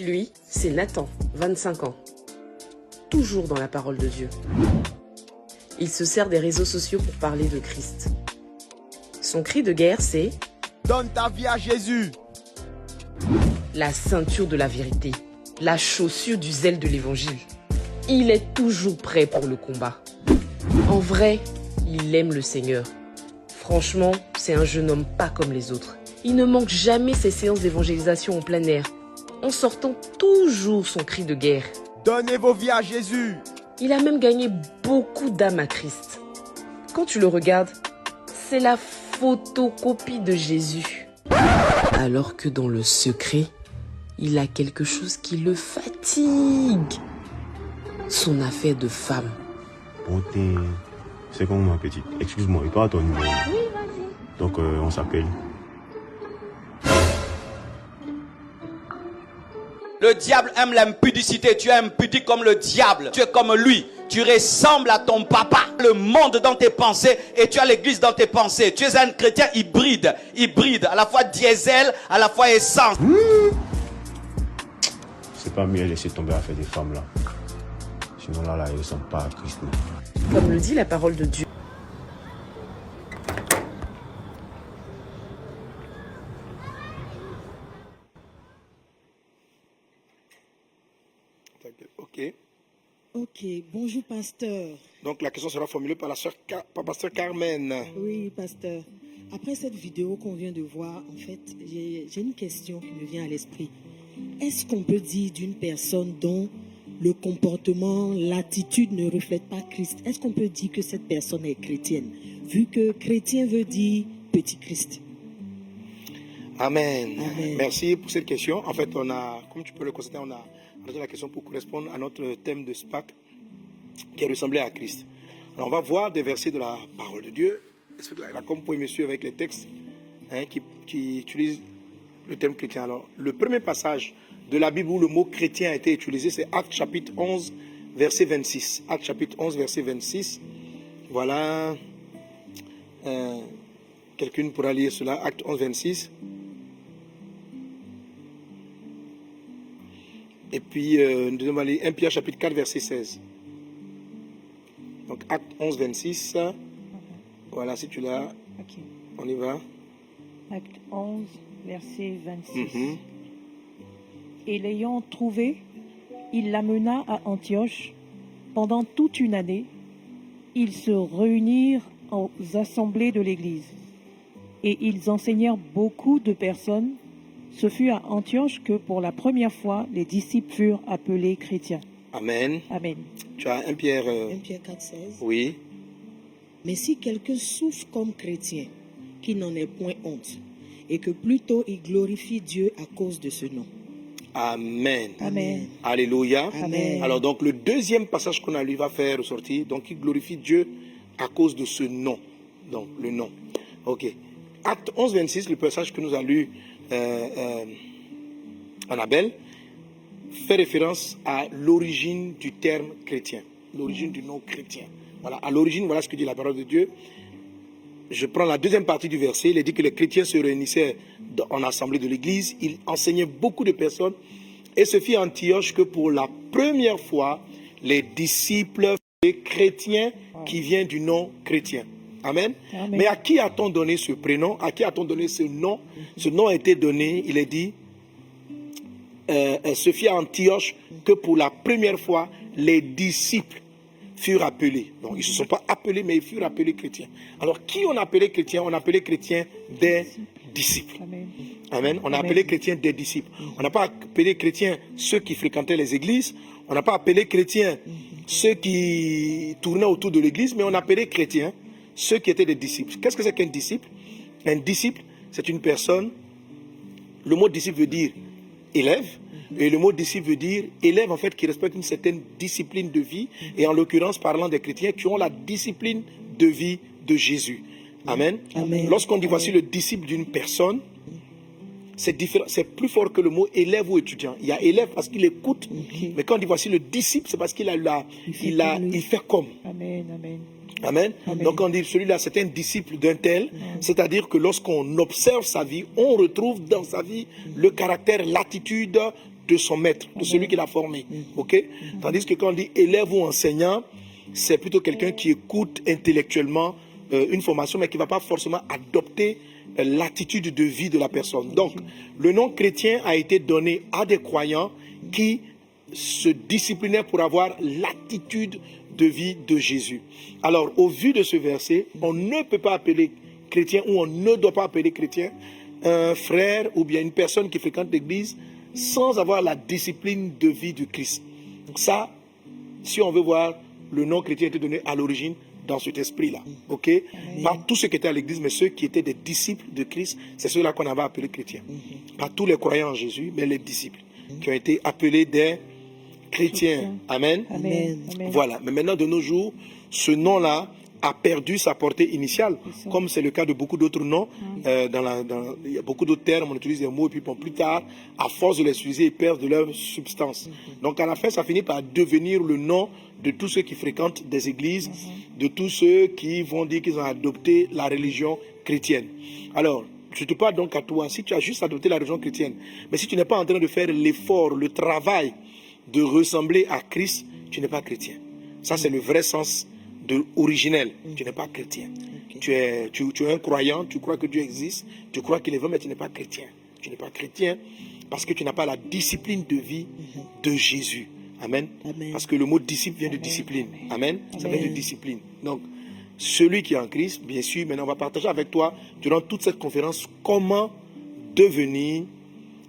Lui, c'est Nathan, 25 ans. Toujours dans la parole de Dieu. Il se sert des réseaux sociaux pour parler de Christ. Son cri de guerre, c'est Donne ta vie à Jésus. la ceinture de la vérité, la chaussure du zèle de l'évangile. Il est toujours prêt pour le combat. En vrai, il aime le Seigneur. Franchement, c'est un jeune homme pas comme les autres. Il ne manque jamais ses séances d'évangélisation en plein air, en sortant toujours son cri de guerre. Donnez vos vies à Jésus. Il a même gagné beaucoup d'âmes à Christ. Quand tu le regardes, c'est la photocopie de Jésus. Alors que dans le secret, il a quelque chose qui le fatigue. Son affaire de femme. Beauté. C'est comment ma petite Excuse-moi, et toi ton numéro Oui, vas-y. Donc euh, on s'appelle. Le diable aime l'impudicité. Tu es impudique comme le diable. Tu es comme lui. Tu ressembles à ton papa. Le monde dans tes pensées et tu as l'église dans tes pensées. Tu es un chrétien hybride. Hybride. À la fois diesel, à la fois essence. C'est pas mieux laisser tomber à faire des femmes là. Sinon là, là, ils ressemblent pas à Christ. Comme le dit la parole de Dieu. Ok. Ok, bonjour pasteur. Donc la question sera formulée par la sœur Car- par pasteur Carmen. Oui, pasteur. Après cette vidéo qu'on vient de voir, en fait, j'ai une question qui me vient à l'esprit. Est-ce qu'on peut dire d'une personne dont le comportement, l'attitude ne reflète pas Christ, est-ce qu'on peut dire que cette personne est chrétienne Vu que chrétien veut dire petit Christ? Amen. Amen. Merci pour cette question. En fait, on a, comme tu peux le constater, on a la question pour correspondre à notre thème de SPAC qui ressemblait à Christ. Alors, on va voir des versets de la parole de Dieu. Là, comme pour monsieur avec les textes hein, qui, qui utilisent le thème chrétien. Alors, le premier passage de la Bible où le mot chrétien a été utilisé, c'est Actes chapitre 11, verset 26. Actes chapitre 11, verset 26. Voilà. Euh, Quelqu'un pourra lire cela, Acte 11, 26. Et puis, euh, nous devons aller 1 Pierre chapitre 4, verset 16. Donc, Acte 11, 26. Voilà, si tu l'as, on y va. Acte 11, verset 26. Mhm. Et l'ayant trouvé, il l'amena à Antioche. Pendant toute une année, ils se réunirent aux assemblées de l'Église. Et ils enseignèrent beaucoup de personnes. Ce fut à Antioche que pour la première fois les disciples furent appelés chrétiens. Amen. Amen. Tu as 1 Pierre. euh, 1 Pierre 4, 16. oui. Mais si quelqu'un souffre comme chrétien, qu'il n'en ait point honte, et que plutôt il glorifie Dieu à cause de ce nom. Amen. Amen. Alléluia. Amen. Alors donc le deuxième passage qu'on a lu va faire ressortir, donc il glorifie Dieu à cause de ce nom. Donc le nom. Ok. Acte 11, 26, le passage que nous a lu euh, euh, Annabelle, fait référence à l'origine du terme chrétien, l'origine du nom chrétien. Voilà, à l'origine, voilà ce que dit la parole de Dieu. Je prends la deuxième partie du verset. Il est dit que les chrétiens se réunissaient en assemblée de l'Église. Ils enseignaient beaucoup de personnes. Et ce fut à Antioche que pour la première fois, les disciples des chrétiens qui vient du nom chrétien. Amen. Amen. Mais à qui a-t-on donné ce prénom? À qui a-t-on donné ce nom? Ce nom a été donné, il est dit, euh, euh, ce fut à Antioche que pour la première fois, les disciples furent appelés. Donc, ils ne se sont pas appelés, mais ils furent appelés chrétiens. Alors, qui on a appelé chrétiens On a appelé chrétiens des disciples. Amen. Amen. On a Amen. appelé chrétiens des disciples. On n'a pas appelé chrétiens ceux qui fréquentaient les églises. On n'a pas appelé chrétiens ceux qui tournaient autour de l'église, mais on a appelé chrétiens ceux qui étaient des disciples. Qu'est-ce que c'est qu'un disciple? Un disciple, c'est une personne. Le mot disciple veut dire élève. Et le mot disciple veut dire élève en fait qui respecte une certaine discipline de vie. Et en l'occurrence, parlant des chrétiens qui ont la discipline de vie de Jésus. Amen. Amen. Lorsqu'on dit voici le disciple d'une personne, c'est différent, c'est plus fort que le mot élève ou étudiant. Il y a élève parce qu'il écoute, mais quand on dit voici le disciple, c'est parce qu'il a, la- Il a, il fait comme. Amen. Amen. Amen. Amen. Donc on dit celui-là, c'est un disciple d'un tel. C'est-à-dire que lorsqu'on observe sa vie, on retrouve dans sa vie le caractère, l'attitude de son maître, de celui qui l'a formé. ok? Tandis que quand on dit élève ou enseignant, c'est plutôt quelqu'un qui écoute intellectuellement euh, une formation, mais qui ne va pas forcément adopter euh, l'attitude de vie de la personne. Donc, le nom chrétien a été donné à des croyants qui se disciplinaient pour avoir l'attitude de vie de Jésus. Alors, au vu de ce verset, on ne peut pas appeler chrétien ou on ne doit pas appeler chrétien un frère ou bien une personne qui fréquente l'église sans avoir la discipline de vie du Christ. Donc ça, si on veut voir, le nom chrétien a été donné à l'origine dans cet esprit-là. OK? Pas tous ceux qui étaient à l'église, mais ceux qui étaient des disciples de Christ, c'est ceux-là qu'on avait appelés chrétiens. Pas tous les croyants en Jésus, mais les disciples qui ont été appelés des chrétiens. Amen. Amen. Amen. Voilà. Mais maintenant, de nos jours, ce nom-là a perdu sa portée initiale, comme c'est le cas de beaucoup d'autres noms. Euh, dans la- dans- il y a beaucoup d'autres termes, on utilise des mots, et puis bon, plus tard, à force de les utiliser, ils perdent de leur substance. Donc à la fin, ça finit par devenir le nom de tous ceux qui fréquentent des églises, de tous ceux qui vont dire qu'ils ont adopté la religion chrétienne. Alors, je te parle donc à toi, si tu as juste adopté la religion chrétienne, mais si tu n'es pas en train de faire l'effort, le travail de ressembler à Christ, tu n'es pas chrétien. Ça, c'est le vrai sens de originel. Tu n'es pas chrétien. Tu, es, tu, tu es un croyant, tu crois que Dieu existe, tu crois qu'il est vrai, mais tu n'es pas chrétien. Tu n'es pas chrétien parce que tu n'as pas la discipline de vie de Jésus. Amen. Amen. Parce que le mot disciple vient de discipline. Amen. Ça vient de Amen. discipline. Donc, celui qui est en Christ, bien sûr, maintenant on va partager avec toi durant toute cette conférence comment devenir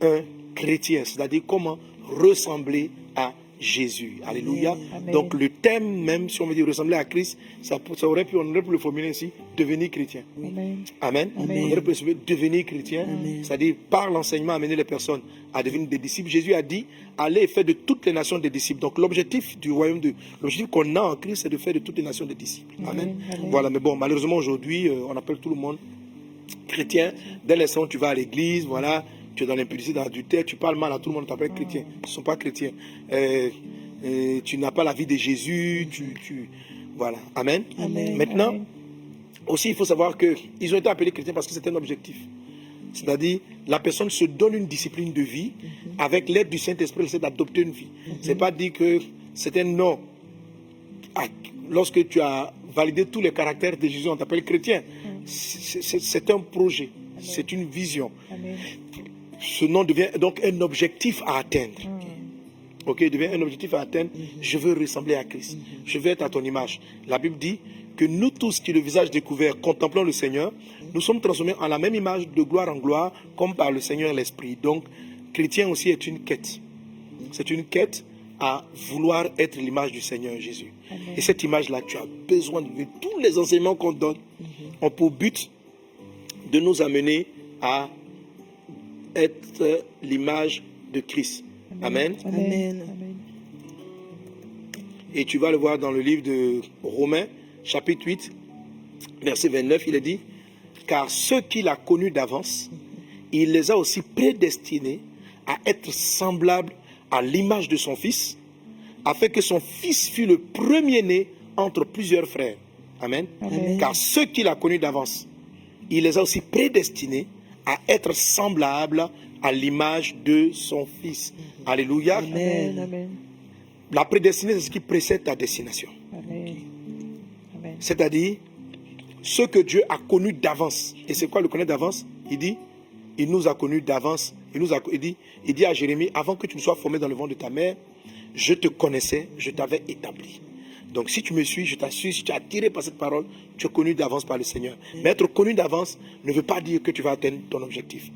un chrétien, c'est-à-dire comment ressembler à Jésus. Alléluia. Amen. Donc le thème même, si on veut dire ressembler à Christ, ça, ça aurait pu, on aurait pu le formuler ainsi, devenir chrétien. Amen. Amen. Amen. On aurait pu le devenir chrétien, c'est-à-dire par l'enseignement amener les personnes à devenir des disciples. Jésus a dit, allez et faites de toutes les nations des disciples. Donc l'objectif du royaume de, l'objectif qu'on a en Christ, c'est de faire de toutes les nations des disciples. Amen. Amen. Voilà, mais bon, malheureusement aujourd'hui, euh, on appelle tout le monde chrétien. Dès l'instant où tu vas à l'église, voilà, tu es dans l'impudicité, dans l'adultère, tu parles mal à tout le monde, on t'appelle chrétien. Ils ne sont pas chrétiens. Euh, euh, tu n'as pas la vie de Jésus, tu, tu- voilà. Amen. Amen. Maintenant, Amen. aussi, il faut savoir qu'ils ont été appelés chrétiens parce que c'est un objectif. C'est-à-dire, la personne se donne une discipline de vie. Avec l'aide du Saint-Esprit, elle essaie d'adopter une vie. C'est pas dit que c'est un nom. Ah, Lorsque tu as validé tous les caractères de Jésus, on t'appelle chrétien. C'est- C'est c'est un projet, c'est une vision. Amen. Ce nom devient donc un objectif à atteindre. Ok, il devient un objectif à atteindre. Je veux ressembler à Christ. Je veux être à ton image. La Bible dit que nous tous qui, le visage découvert, contemplons le Seigneur, nous sommes transformés en la même image de gloire en gloire, comme par le Seigneur l'Esprit. Donc, chrétien aussi est une quête. C'est une quête à vouloir être l'image du Seigneur Jésus. Et cette image-là, tu as besoin de. Tous les enseignements qu'on donne ont pour but de nous amener à être l'image de Christ. Amen. Amen. Et tu vas le voir dans le livre de Romains, chapitre 8, verset 29, il est dit, car ceux qu'il a connus d'avance, il les a aussi prédestinés à être semblables à l'image de son Fils, afin que son Fils fût le premier-né entre plusieurs frères. Amen. Amen. Car ceux qu'il a connus d'avance, il les a aussi prédestinés à être semblables à l'image de son Fils. Alléluia. Amen. Amen. La prédestinée, c'est ce qui précède ta destination. Amen. Amen. C'est-à-dire ce que Dieu a connu d'avance. Et c'est quoi le connaître d'avance? Il dit, il nous a connus d'avance. Il, nous a, il, dit, il dit à Jérémie, avant que tu ne sois formé dans le ventre de ta mère, je te connaissais, je t'avais établi. Donc si tu me suis, je t'assure, si tu es attiré par cette parole, tu es connu d'avance par le Seigneur. Mais être connu d'avance ne veut pas dire que tu vas atteindre ton objectif.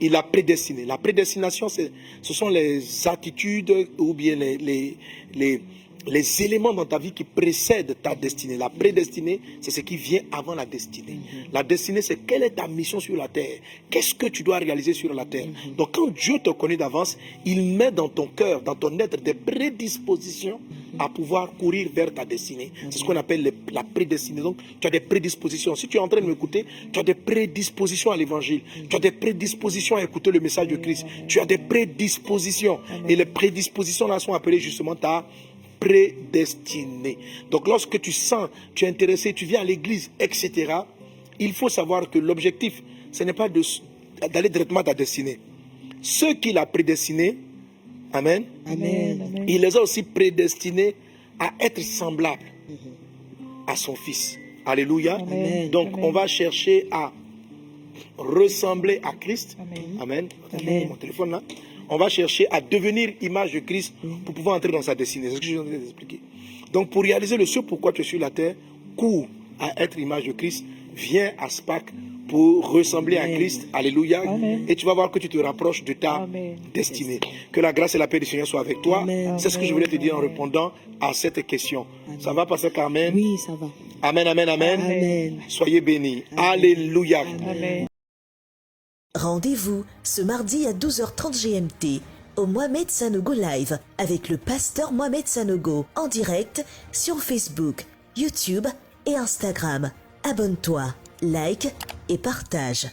Il a prédestiné. La prédestination, ce sont les attitudes ou bien les, les, les, les éléments dans ta vie qui précèdent ta destinée. La prédestinée, c'est ce qui vient avant la destinée. La destinée, c'est quelle est ta mission sur la terre? Qu'est-ce que tu dois réaliser sur la terre? Donc quand Dieu te connaît d'avance, il met dans ton cœur, dans ton être, des prédispositions à pouvoir courir vers ta destinée. C'est ce qu'on appelle les- la prédestinée. Donc tu as des prédispositions. Si tu es en train de m'écouter, tu as des prédispositions à l'évangile. Tu as des prédispositions à écouter le message de Christ. Tu as des prédispositions. Et les prédispositions là sont appelées justement ta prédestinée. Donc lorsque tu sens, tu es intéressé, tu viens à l'église, etc., il faut savoir que l'objectif, ce n'est pas d'aller directement à ta destinée. Ceux qu'il a prédestinés Amen. Amen. Amen. Il les a aussi prédestinés à être semblables à son Fils. Alléluia. Amen. Donc, Amen. on va chercher à ressembler à Christ. Amen. Amen. Amen. Mon téléphone là. On va chercher à devenir image de Christ pour pouvoir entrer dans sa destinée. C'est ce que je viens de vous expliquer. Donc, pour réaliser le ce pourquoi tu es sur la terre, cours à être image de Christ, viens à SPAC pour ressembler à. Christ. Alléluia. Amen. Et tu vas voir que tu te rapproches de ta Amen. destinée. Que la grâce et la paix du Seigneur soient avec toi. C'est ce que je voulais te dire en répondant à cette question. Amen. Ça va, Pasteur Carmen? Oui, ça va. Amen, amen, amen. Amen. Soyez bénis. Amen. Alléluia. Amen. Rendez-vous ce mardi à 12h30 GMT au Mohamed Sanogo Live avec le pasteur Mohamed Sanogo en direct sur Facebook, YouTube et Instagram. Abonne-toi, like et partage.